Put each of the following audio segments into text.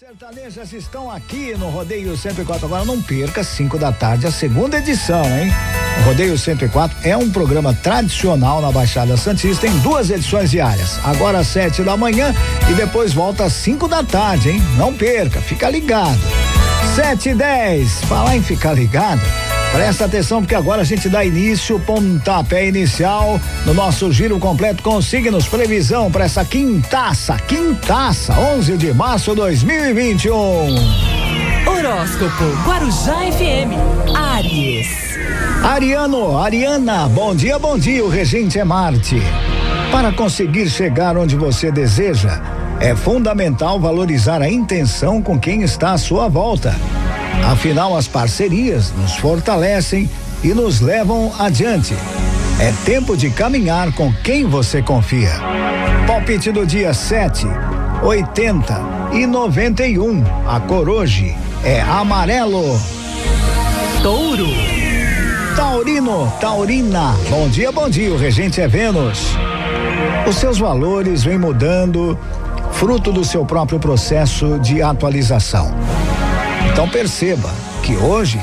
sertanejas estão aqui no Rodeio 104. Agora não perca, 5 da tarde, a segunda edição, hein? O Rodeio 104 é um programa tradicional na Baixada Santista em duas edições diárias. Agora às 7 da manhã e depois volta às 5 da tarde, hein? Não perca, fica ligado. 7 e 10. Falar em ficar ligado. Presta atenção porque agora a gente dá início, pontapé inicial no nosso giro completo com signos previsão para essa quintaça, quintaça, 11 de março de 2021. Horóscopo Guarujá FM, Aries. Ariano, Ariana, bom dia, bom dia, o regente é Marte. Para conseguir chegar onde você deseja, é fundamental valorizar a intenção com quem está à sua volta. Afinal, as parcerias nos fortalecem e nos levam adiante. É tempo de caminhar com quem você confia. Palpite do dia 7, 80 e 91. A cor hoje é amarelo. Touro. Taurino, Taurina. Bom dia, bom dia. O regente é Vênus. Os seus valores vêm mudando, fruto do seu próprio processo de atualização. Então perceba que hoje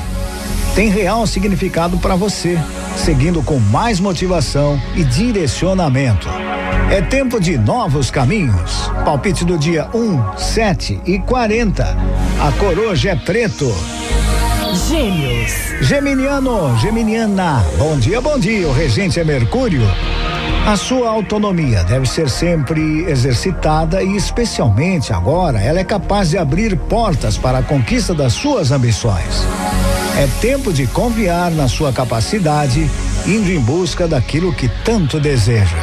tem real significado para você, seguindo com mais motivação e direcionamento. É tempo de novos caminhos. Palpite do dia 1, 7 e 40. A cor hoje é preto. Gêmeos. Geminiano, Geminiana. Bom dia, bom dia. O regente é Mercúrio. A sua autonomia deve ser sempre exercitada e, especialmente agora, ela é capaz de abrir portas para a conquista das suas ambições. É tempo de confiar na sua capacidade, indo em busca daquilo que tanto deseja.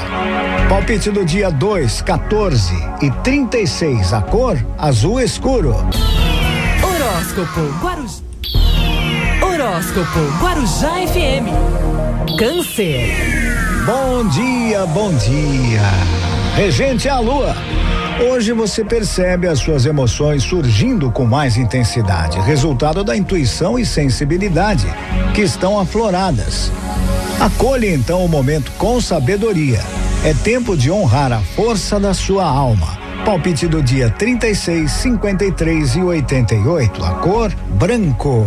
Palpite do dia 2, 14 e 36. A cor azul escuro. Horóscopo Guarujá. Horóscopo Guarujá FM. Câncer. Bom dia, bom dia. Regente a lua. Hoje você percebe as suas emoções surgindo com mais intensidade, resultado da intuição e sensibilidade que estão afloradas. Acolha então o momento com sabedoria. É tempo de honrar a força da sua alma. Palpite do dia 36, 53 e 88. A cor branco.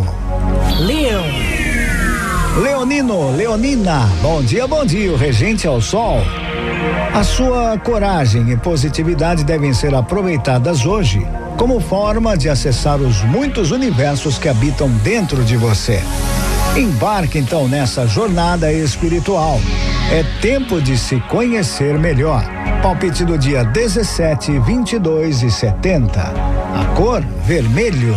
Leonino, Leonina, bom dia, bom dia, o regente ao sol. A sua coragem e positividade devem ser aproveitadas hoje como forma de acessar os muitos universos que habitam dentro de você. Embarque então nessa jornada espiritual. É tempo de se conhecer melhor. Palpite do dia 17, 22 e 70. A cor vermelho.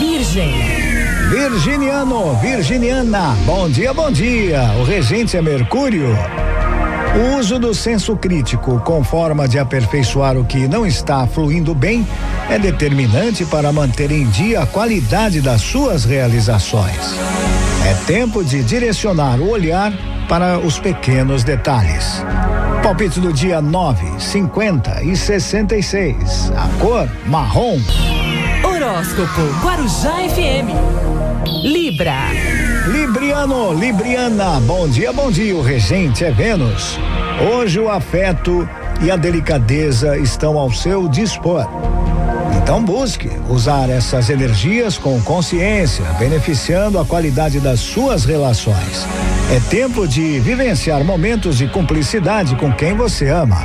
Virgem. Virginiano, Virginiana, bom dia, bom dia. O regente é Mercúrio. O uso do senso crítico com forma de aperfeiçoar o que não está fluindo bem é determinante para manter em dia a qualidade das suas realizações. É tempo de direcionar o olhar para os pequenos detalhes. Palpite do dia 9, 50 e 66. A cor marrom. Horóscopo Guarujá FM. Libra. Libriano, Libriana, bom dia, bom dia. O regente é Vênus. Hoje o afeto e a delicadeza estão ao seu dispor. Então busque usar essas energias com consciência, beneficiando a qualidade das suas relações. É tempo de vivenciar momentos de cumplicidade com quem você ama.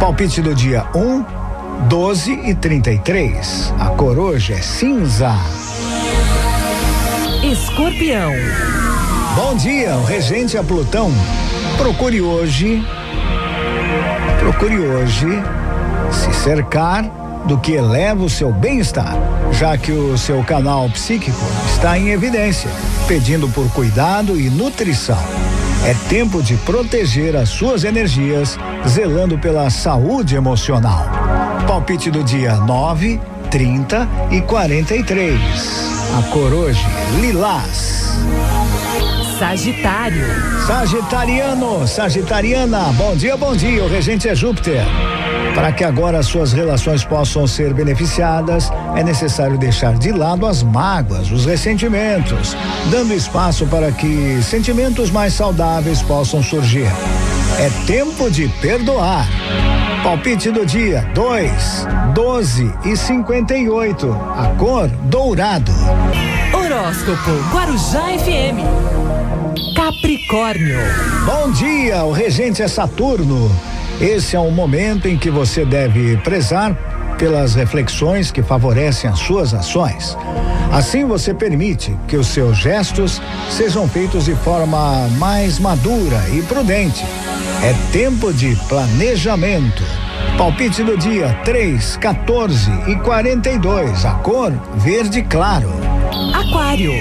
Palpite do dia 1, 12 e 33. A cor hoje é cinza. Escorpião. Bom dia, o regente é Plutão. Procure hoje, procure hoje se cercar do que eleva o seu bem-estar, já que o seu canal psíquico está em evidência, pedindo por cuidado e nutrição. É tempo de proteger as suas energias, zelando pela saúde emocional. Palpite do dia 9, 30 e 43. A cor hoje, lilás. Sagitário. Sagitariano, Sagitariana, bom dia, bom dia. O regente é Júpiter. Para que agora as suas relações possam ser beneficiadas, é necessário deixar de lado as mágoas, os ressentimentos, dando espaço para que sentimentos mais saudáveis possam surgir. É tempo de perdoar. Palpite do dia: 2, 12 e 58. A cor dourado. Horóscopo Guarujá FM. Capricórnio. Bom dia, o regente é Saturno. Esse é um momento em que você deve prezar pelas reflexões que favorecem as suas ações. Assim você permite que os seus gestos sejam feitos de forma mais madura e prudente. É tempo de planejamento. Palpite do dia 3, 14 e 42. A cor verde claro. Aquário.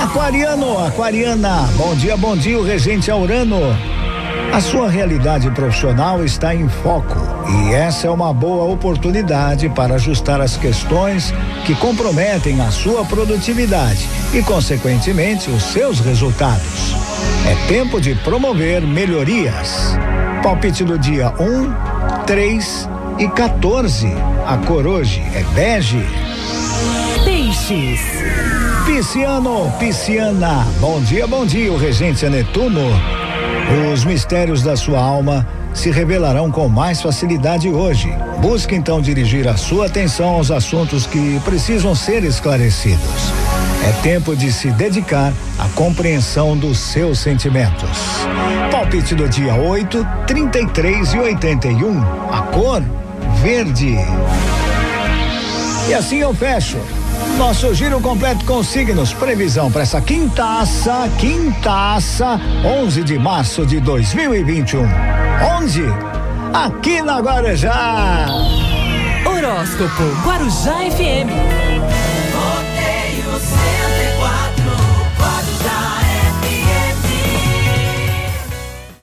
Aquariano, aquariana. Bom dia, bom dia, o regente Aurano. A sua realidade profissional está em foco e essa é uma boa oportunidade para ajustar as questões que comprometem a sua produtividade e, consequentemente, os seus resultados. É tempo de promover melhorias. Palpite do dia 1, um, 3 e 14. A cor hoje é bege. Peixes. Pisciano, pisciana. Bom dia, bom dia, o regente é Netuno. Os mistérios da sua alma se revelarão com mais facilidade hoje. Busque então dirigir a sua atenção aos assuntos que precisam ser esclarecidos. É tempo de se dedicar à compreensão dos seus sentimentos. Palpite do dia 8, 33 e 81. A cor verde. E assim eu fecho. Nosso giro completo com signos. Previsão para essa quintaça, quintaça, 11 de março de 2021. Onde? Aqui na Guarujá. Horóscopo Guarujá FM. Rodeio